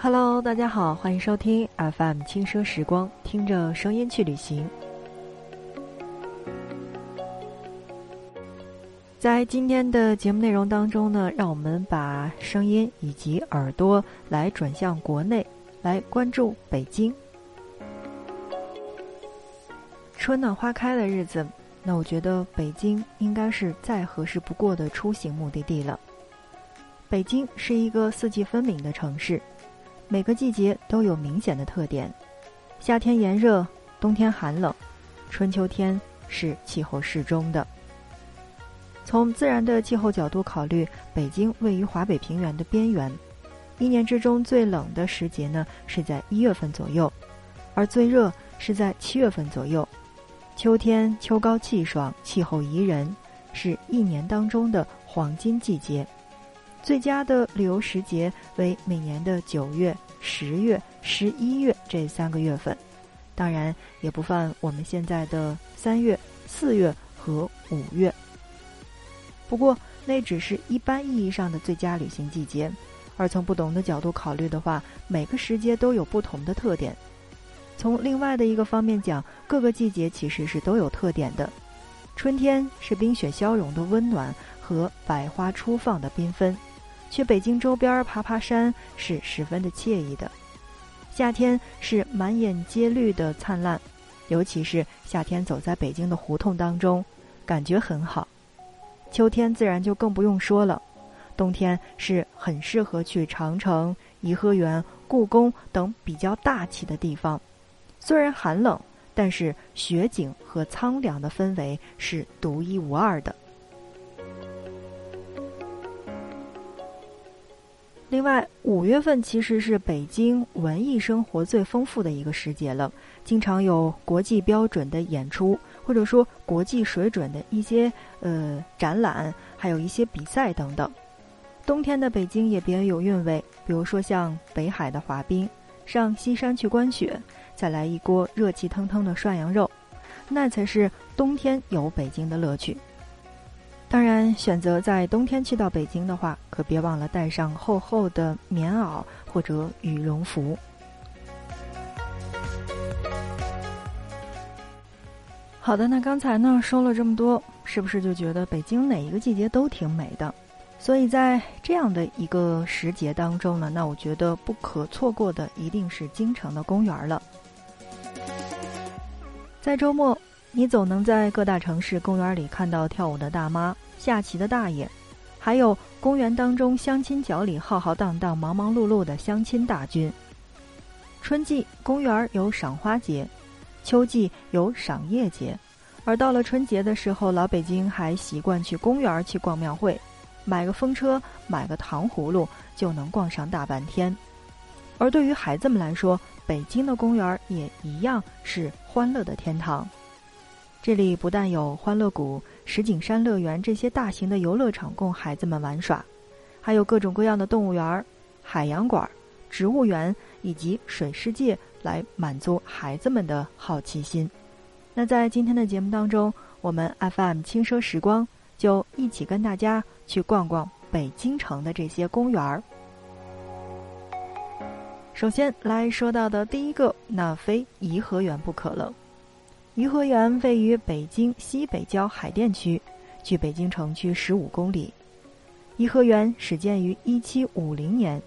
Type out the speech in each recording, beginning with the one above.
Hello，大家好，欢迎收听 FM 轻奢时光，听着声音去旅行。在今天的节目内容当中呢，让我们把声音以及耳朵来转向国内，来关注北京。春暖花开的日子，那我觉得北京应该是再合适不过的出行目的地了。北京是一个四季分明的城市。每个季节都有明显的特点，夏天炎热，冬天寒冷，春秋天是气候适中的。从自然的气候角度考虑，北京位于华北平原的边缘，一年之中最冷的时节呢是在一月份左右，而最热是在七月份左右。秋天秋高气爽，气候宜人，是一年当中的黄金季节。最佳的旅游时节为每年的九月、十月、十一月这三个月份，当然也不犯我们现在的三月、四月和五月。不过那只是一般意义上的最佳旅行季节，而从不同的角度考虑的话，每个时节都有不同的特点。从另外的一个方面讲，各个季节其实是都有特点的。春天是冰雪消融的温暖和百花初放的缤纷。去北京周边爬爬山是十分的惬意的，夏天是满眼皆绿的灿烂，尤其是夏天走在北京的胡同当中，感觉很好。秋天自然就更不用说了，冬天是很适合去长城、颐和园、故宫等比较大气的地方，虽然寒冷，但是雪景和苍凉的氛围是独一无二的。另外，五月份其实是北京文艺生活最丰富的一个时节了，经常有国际标准的演出，或者说国际水准的一些呃展览，还有一些比赛等等。冬天的北京也别有韵味，比如说像北海的滑冰，上西山去观雪，再来一锅热气腾腾的涮羊肉，那才是冬天游北京的乐趣。当然，选择在冬天去到北京的话，可别忘了带上厚厚的棉袄或者羽绒服。好的，那刚才呢说了这么多，是不是就觉得北京哪一个季节都挺美的？所以在这样的一个时节当中呢，那我觉得不可错过的一定是京城的公园了。在周末。你总能在各大城市公园里看到跳舞的大妈、下棋的大爷，还有公园当中相亲角里浩浩荡荡、忙忙碌碌的相亲大军。春季公园有赏花节，秋季有赏叶节，而到了春节的时候，老北京还习惯去公园去逛庙会，买个风车、买个糖葫芦就能逛上大半天。而对于孩子们来说，北京的公园也一样是欢乐的天堂。这里不但有欢乐谷、石景山乐园这些大型的游乐场供孩子们玩耍，还有各种各样的动物园、海洋馆、植物园以及水世界来满足孩子们的好奇心。那在今天的节目当中，我们 FM 轻奢时光就一起跟大家去逛逛北京城的这些公园儿。首先来说到的第一个，那非颐和园不可了。颐和园位于北京西北郊海淀区，距北京城区十五公里。颐和园始建于一七五零年，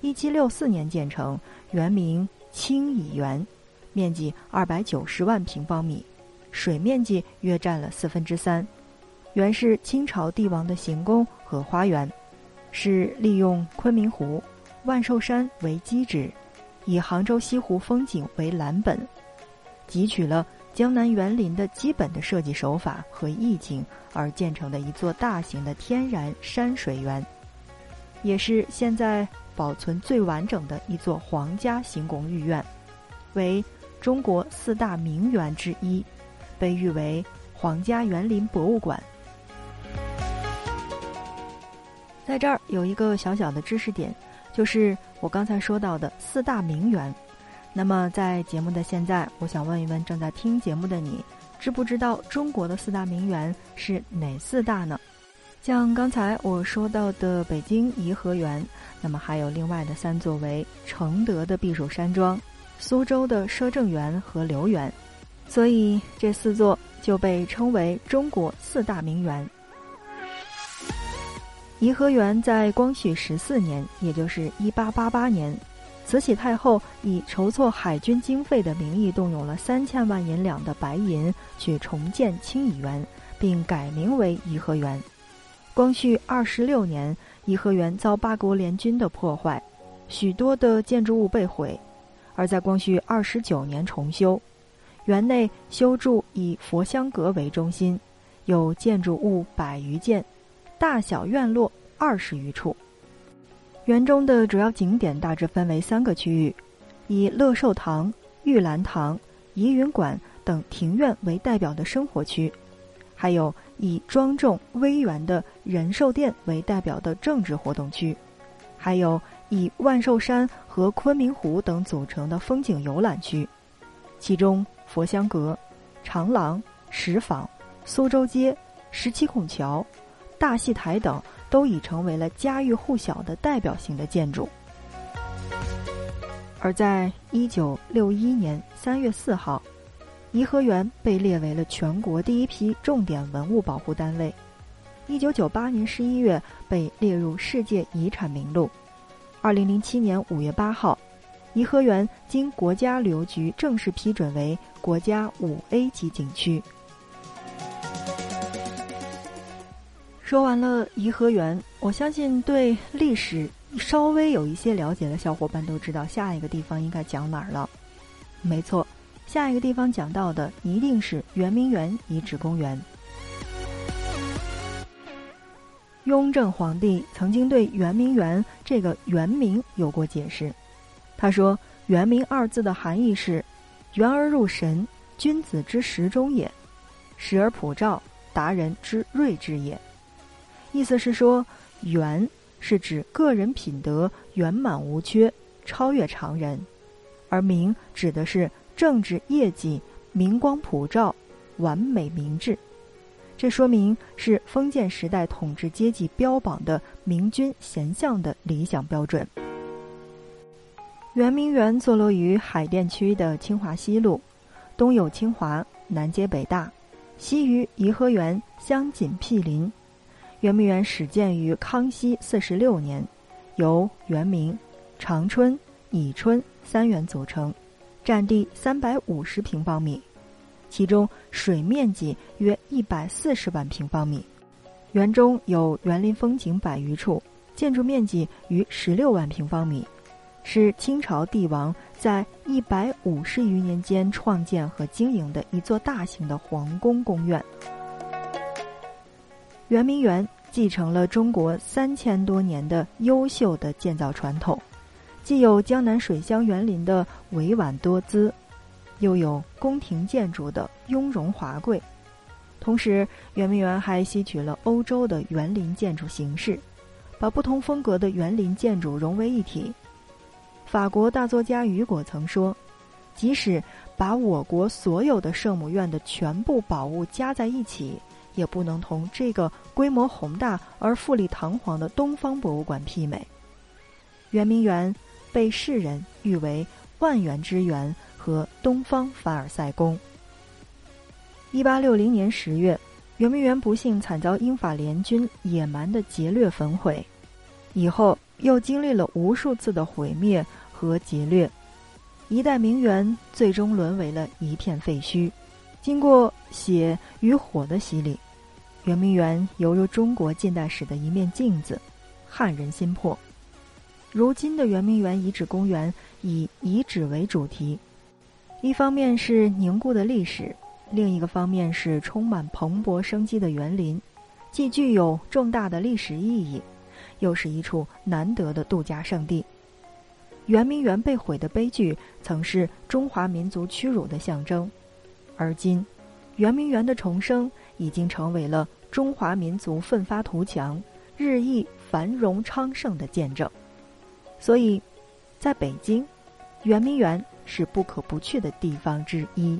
一七六四年建成，原名清漪园，面积二百九十万平方米，水面积约占了四分之三。原是清朝帝王的行宫和花园，是利用昆明湖、万寿山为基址，以杭州西湖风景为蓝本，汲取了。江南园林的基本的设计手法和意境而建成的一座大型的天然山水园，也是现在保存最完整的一座皇家行宫御苑，为中国四大名园之一，被誉为皇家园林博物馆。在这儿有一个小小的知识点，就是我刚才说到的四大名园。那么，在节目的现在，我想问一问正在听节目的你，知不知道中国的四大名园是哪四大呢？像刚才我说到的北京颐和园，那么还有另外的三座为承德的避暑山庄、苏州的摄政园和留园，所以这四座就被称为中国四大名园。颐和园在光绪十四年，也就是一八八八年，慈禧太后以筹措海军经费的名义，动用了三千万银两的白银去重建清漪园，并改名为颐和园。光绪二十六年，颐和园遭八国联军的破坏，许多的建筑物被毁；而在光绪二十九年重修，园内修筑以佛香阁为中心，有建筑物百余件，大小院落二十余处。园中的主要景点大致分为三个区域，以乐寿堂、玉兰堂、怡云馆等庭院为代表的生活区。还有以庄重威严的仁寿殿为代表的政治活动区，还有以万寿山和昆明湖等组成的风景游览区。其中，佛香阁、长廊、石坊、苏州街、十七孔桥、大戏台等都已成为了家喻户晓的代表性的建筑。而在一九六一年三月四号。颐和园被列为了全国第一批重点文物保护单位，一九九八年十一月被列入世界遗产名录，二零零七年五月八号，颐和园经国家旅游局正式批准为国家五 A 级景区。说完了颐和园，我相信对历史稍微有一些了解的小伙伴都知道下一个地方应该讲哪儿了，没错。下一个地方讲到的一定是圆明园遗址公园。雍正皇帝曾经对圆明园这个园名有过解释，他说：“圆明二字的含义是‘圆而入神，君子之时中也；时而普照，达人之睿智也。’意思是说，圆是指个人品德圆满无缺，超越常人，而明指的是。”政治业绩明光普照，完美明智，这说明是封建时代统治阶级标榜的明君贤相的理想标准。圆明园坐落于海淀区的清华西路，东有清华，南接北大，西与颐和园相紧毗邻。圆明园始建于康熙四十六年，由圆明、长春、乙春三园组成。占地三百五十平方米，其中水面积约一百四十万平方米。园中有园林风景百余处，建筑面积逾十六万平方米，是清朝帝王在一百五十余年间创建和经营的一座大型的皇宫宫苑。圆明园继承了中国三千多年的优秀的建造传统。既有江南水乡园林的委婉多姿，又有宫廷建筑的雍容华贵。同时，圆明园还吸取了欧洲的园林建筑形式，把不同风格的园林建筑融为一体。法国大作家雨果曾说：“即使把我国所有的圣母院的全部宝物加在一起，也不能同这个规模宏大而富丽堂皇的东方博物馆媲美。”圆明园。被世人誉为万园之园和东方凡尔赛宫。一八六零年十月，圆明园不幸惨遭英法联军野蛮的劫掠焚毁，以后又经历了无数次的毁灭和劫掠，一代名园最终沦为了一片废墟。经过血与火的洗礼，圆明园犹如中国近代史的一面镜子，撼人心魄。如今的圆明园遗址公园以遗址为主题，一方面是凝固的历史，另一个方面是充满蓬勃生机的园林，既具有重大的历史意义，又是一处难得的度假胜地。圆明园被毁的悲剧曾是中华民族屈辱的象征，而今，圆明园的重生已经成为了中华民族奋发图强、日益繁荣昌盛的见证。所以，在北京，圆明园是不可不去的地方之一。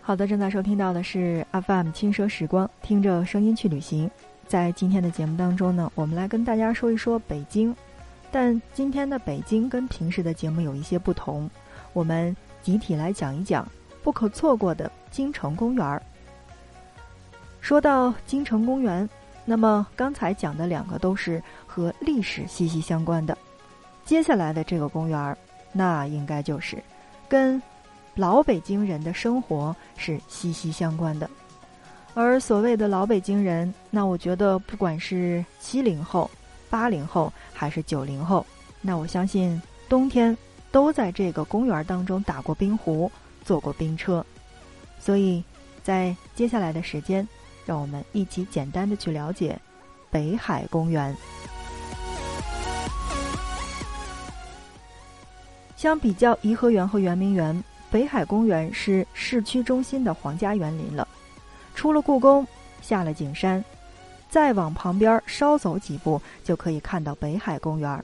好的，正在收听到的是 FM 轻奢时光，听着声音去旅行。在今天的节目当中呢，我们来跟大家说一说北京。但今天的北京跟平时的节目有一些不同，我们集体来讲一讲不可错过的京城公园。说到京城公园，那么刚才讲的两个都是和历史息息相关的，接下来的这个公园，那应该就是跟。老北京人的生活是息息相关的，而所谓的老北京人，那我觉得不管是七零后、八零后还是九零后，那我相信冬天都在这个公园当中打过冰壶、坐过冰车。所以，在接下来的时间，让我们一起简单的去了解北海公园。相比较颐和园和圆明园。北海公园是市区中心的皇家园林了，出了故宫，下了景山，再往旁边稍走几步，就可以看到北海公园。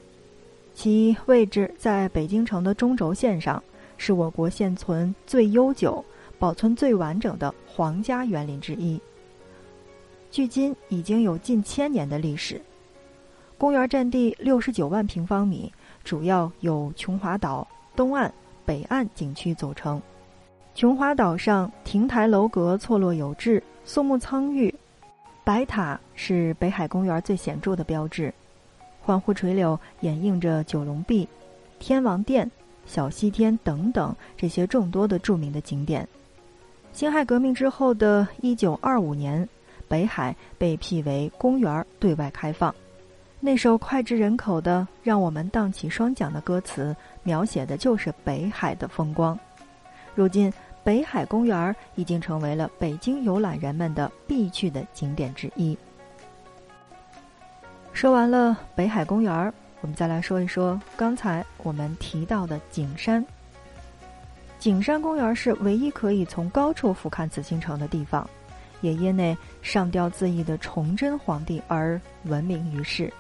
其位置在北京城的中轴线上，是我国现存最悠久、保存最完整的皇家园林之一。距今已经有近千年的历史。公园占地六十九万平方米，主要有琼华岛东岸。北岸景区组成，琼华岛上亭台楼阁错落有致，肃穆苍郁。白塔是北海公园最显著的标志，环湖垂柳掩映着九龙壁、天王殿、小西天等等这些众多的著名的景点。辛亥革命之后的一九二五年，北海被辟为公园对外开放。那首脍炙人口的、让我们荡起双桨的歌词，描写的就是北海的风光。如今，北海公园已经成为了北京游览人们的必去的景点之一。说完了北海公园儿，我们再来说一说刚才我们提到的景山。景山公园是唯一可以从高处俯瞰紫禁城的地方，也因那上吊自缢的崇祯皇帝而闻名于世。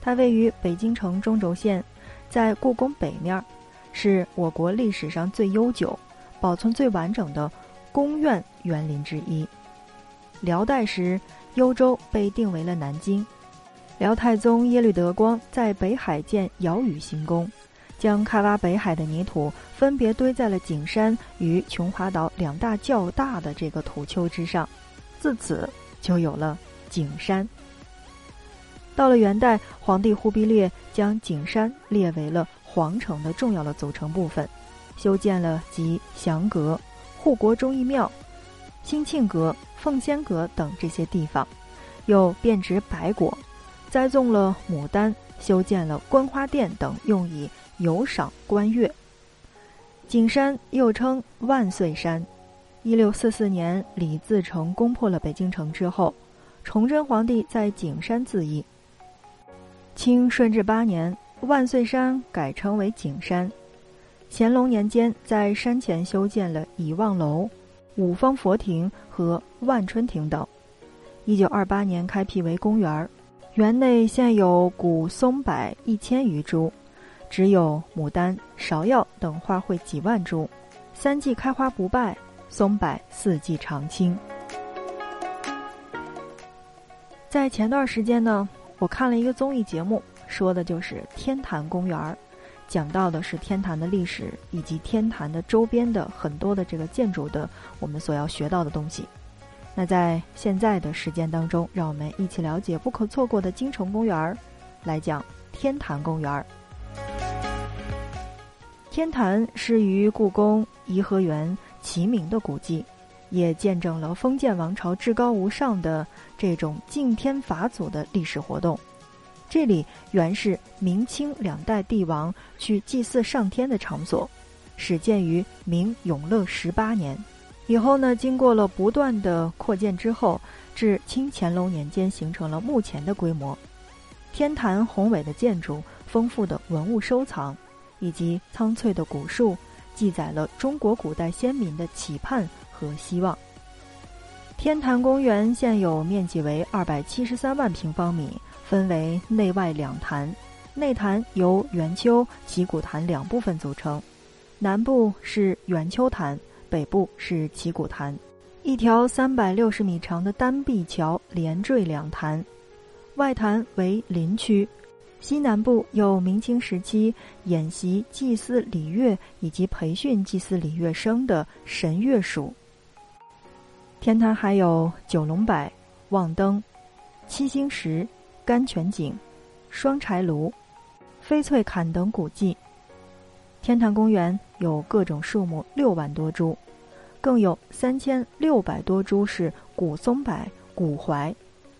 它位于北京城中轴线，在故宫北面，是我国历史上最悠久、保存最完整的宫苑园林之一。辽代时，幽州被定为了南京。辽太宗耶律德光在北海建尧禹行宫，将开挖北海的泥土分别堆在了景山与琼华岛两大较大的这个土丘之上，自此就有了景山。到了元代，皇帝忽必烈将景山列为了皇城的重要的组成部分，修建了集祥阁、护国忠义庙、兴庆阁、奉先阁等这些地方，又遍植白果，栽种了牡丹，修建了观花殿等，用以游赏观月。景山又称万岁山。一六四四年，李自成攻破了北京城之后，崇祯皇帝在景山自缢。清顺治八年，万岁山改称为景山。乾隆年间，在山前修建了倚望楼、五方佛庭和万春亭等。一九二八年开辟为公园，园内现有古松柏一千余株，只有牡丹、芍药等花卉几万株，三季开花不败，松柏四季常青。在前段时间呢。我看了一个综艺节目，说的就是天坛公园，讲到的是天坛的历史以及天坛的周边的很多的这个建筑的我们所要学到的东西。那在现在的时间当中，让我们一起了解不可错过的京城公园，来讲天坛公园。天坛是与故宫、颐和园齐名的古迹。也见证了封建王朝至高无上的这种敬天法祖的历史活动。这里原是明清两代帝王去祭祀上天的场所，始建于明永乐十八年。以后呢，经过了不断的扩建之后，至清乾隆年间形成了目前的规模。天坛宏伟的建筑、丰富的文物收藏，以及苍翠的古树，记载了中国古代先民的期盼。和希望。天坛公园现有面积为二百七十三万平方米，分为内外两坛。内坛由圆丘、旗鼓坛两部分组成，南部是圆丘坛，北部是旗鼓潭，一条三百六十米长的单壁桥连缀两潭，外潭为林区。西南部有明清时期演习祭祀礼乐以及培训祭祀礼乐生的神乐署。天坛还有九龙柏、望灯、七星石、甘泉井、双柴炉、翡翠坎等古迹。天坛公园有各种树木六万多株，更有三千六百多株是古松柏、古槐。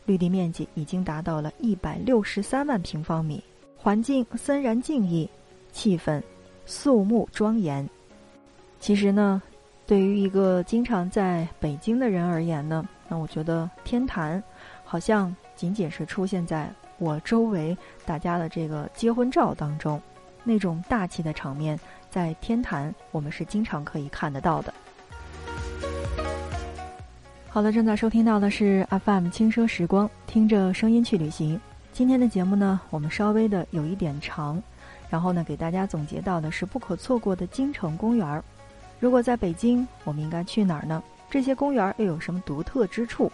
绿地面积已经达到了一百六十三万平方米，环境森然静谧，气氛肃穆庄严。其实呢，对于一个经常在北京的人而言呢，那我觉得天坛好像仅仅是出现在我周围大家的这个结婚照当中，那种大气的场面，在天坛我们是经常可以看得到的。好了，正在收听到的是 FM 轻奢时光，听着声音去旅行。今天的节目呢，我们稍微的有一点长，然后呢，给大家总结到的是不可错过的京城公园儿。如果在北京，我们应该去哪儿呢？这些公园又有什么独特之处？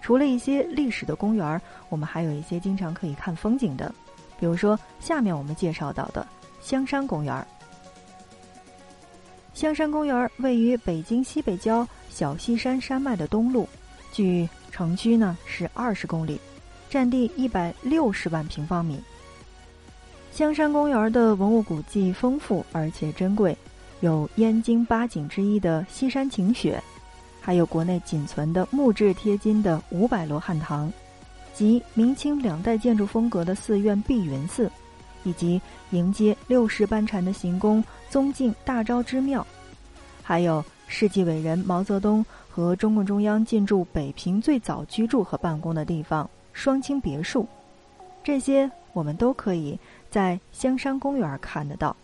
除了一些历史的公园，我们还有一些经常可以看风景的，比如说下面我们介绍到的香山公园。香山公园位于北京西北郊。小西山山脉的东麓，距城区呢是二十公里，占地一百六十万平方米。香山公园的文物古迹丰富而且珍贵，有燕京八景之一的西山晴雪，还有国内仅存的木质贴金的五百罗汉堂，及明清两代建筑风格的寺院碧云寺，以及迎接六世班禅的行宫宗敬大昭之庙，还有。世纪伟人毛泽东和中共中央进驻北平最早居住和办公的地方双清别墅，这些我们都可以在香山公园看得到，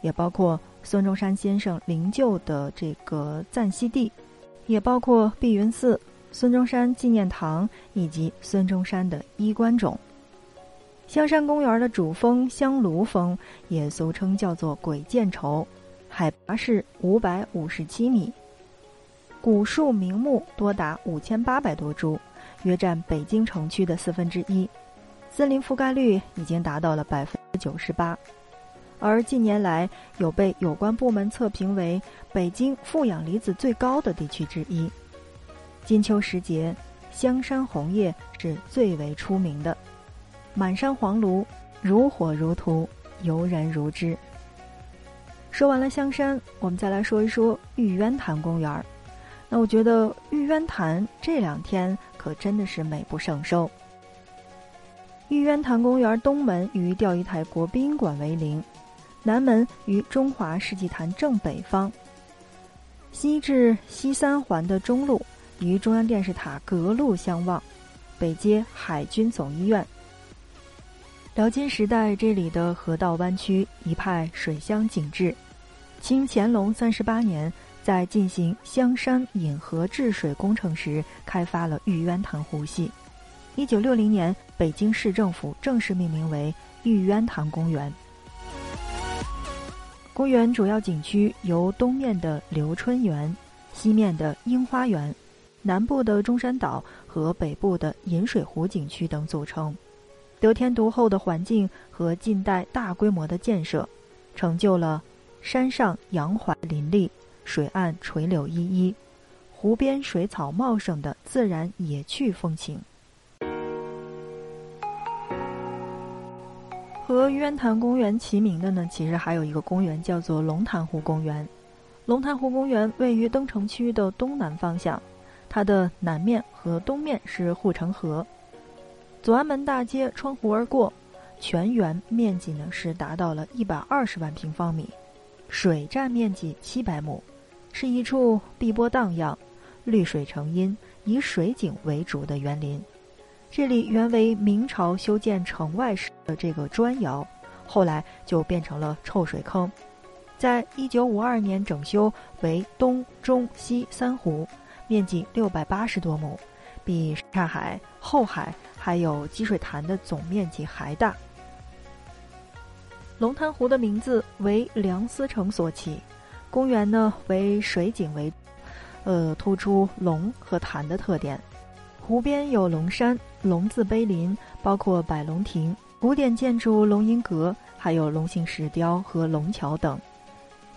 也包括孙中山先生灵柩的这个暂息地，也包括碧云寺、孙中山纪念堂以及孙中山的衣冠冢。香山公园的主峰香炉峰也俗称叫做鬼见愁。海拔是五百五十七米，古树名木多达五千八百多株，约占北京城区的四分之一，森林覆盖率已经达到了百分之九十八，而近年来有被有关部门测评为北京负氧离子最高的地区之一。金秋时节，香山红叶是最为出名的，满山黄芦，如火如荼，游人如织。说完了香山，我们再来说一说玉渊潭公园。那我觉得玉渊潭这两天可真的是美不胜收。玉渊潭公园东门与钓鱼台国宾馆为邻，南门与中华世纪坛正北方，西至西三环的中路与中央电视塔隔路相望，北接海军总医院。辽金时代，这里的河道弯曲，一派水乡景致。清乾隆三十八年，在进行香山引河治水工程时，开发了玉渊潭湖系。一九六零年，北京市政府正式命名为玉渊潭公园。公园主要景区由东面的留春园、西面的樱花园、南部的中山岛和北部的饮水湖景区等组成。得天独厚的环境和近代大规模的建设，成就了山上杨槐林立、水岸垂柳依依、湖边水草茂盛的自然野趣风情。和玉渊潭公园齐名的呢，其实还有一个公园叫做龙潭湖公园。龙潭湖公园位于登城区的东南方向，它的南面和东面是护城河。左安门大街穿湖而过，全园面积呢是达到了一百二十万平方米，水占面积七百亩，是一处碧波荡漾、绿水成荫、以水景为主的园林。这里原为明朝修建城外时的这个砖窑，后来就变成了臭水坑，在一九五二年整修为东中西三湖，面积六百八十多亩，比上海后海。还有积水潭的总面积还大。龙潭湖的名字为梁思成所起，公园呢为水景为，呃，突出龙和潭的特点。湖边有龙山、龙字碑林，包括百龙亭、古典建筑龙吟阁，还有龙形石雕和龙桥等。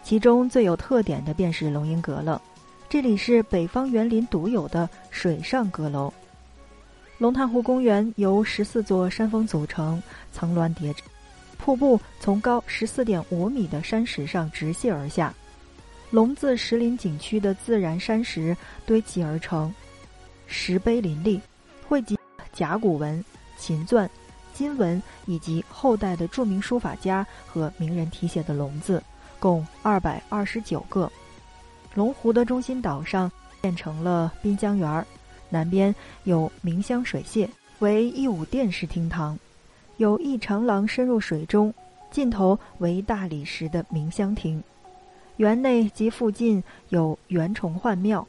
其中最有特点的便是龙吟阁了，这里是北方园林独有的水上阁楼。龙潭湖公园由十四座山峰组成，层峦叠嶂，瀑布从高十四点五米的山石上直泻而下，龙字石林景区的自然山石堆积而成。石碑林立，汇集甲骨文、秦篆、金文以及后代的著名书法家和名人题写的龙字，共二百二十九个。龙湖的中心岛上建成了滨江园儿，南边有明香水榭，为一舞殿式厅堂，有一长廊深入水中，尽头为大理石的明香亭。园内及附近有元崇焕庙、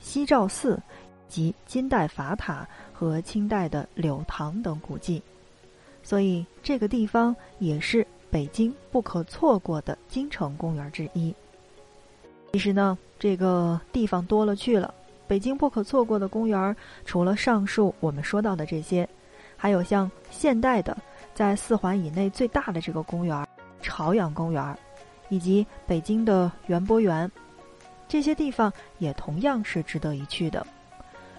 西照寺。及金代法塔和清代的柳塘等古迹，所以这个地方也是北京不可错过的京城公园之一。其实呢，这个地方多了去了。北京不可错过的公园，除了上述我们说到的这些，还有像现代的在四环以内最大的这个公园——朝阳公园，以及北京的园博园，这些地方也同样是值得一去的。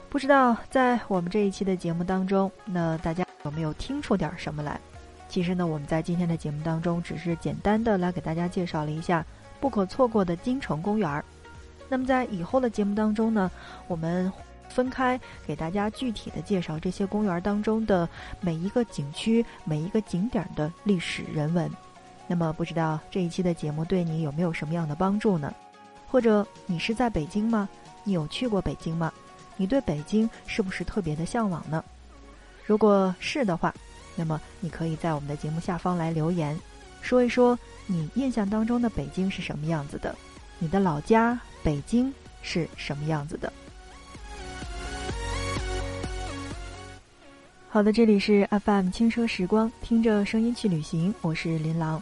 不知道在我们这一期的节目当中，那大家有没有听出点什么来？其实呢，我们在今天的节目当中只是简单的来给大家介绍了一下不可错过的京城公园儿。那么在以后的节目当中呢，我们分开给大家具体的介绍这些公园当中的每一个景区、每一个景点的历史人文。那么不知道这一期的节目对你有没有什么样的帮助呢？或者你是在北京吗？你有去过北京吗？你对北京是不是特别的向往呢？如果是的话，那么你可以在我们的节目下方来留言，说一说你印象当中的北京是什么样子的，你的老家北京是什么样子的。好的，这里是 FM 轻奢时光，听着声音去旅行，我是林琅。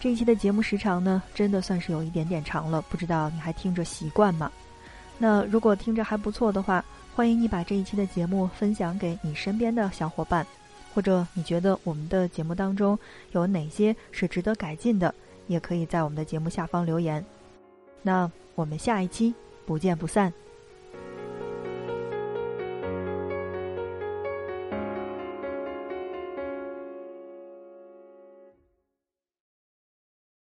这一期的节目时长呢，真的算是有一点点长了，不知道你还听着习惯吗？那如果听着还不错的话，欢迎你把这一期的节目分享给你身边的小伙伴，或者你觉得我们的节目当中有哪些是值得改进的，也可以在我们的节目下方留言。那我们下一期不见不散。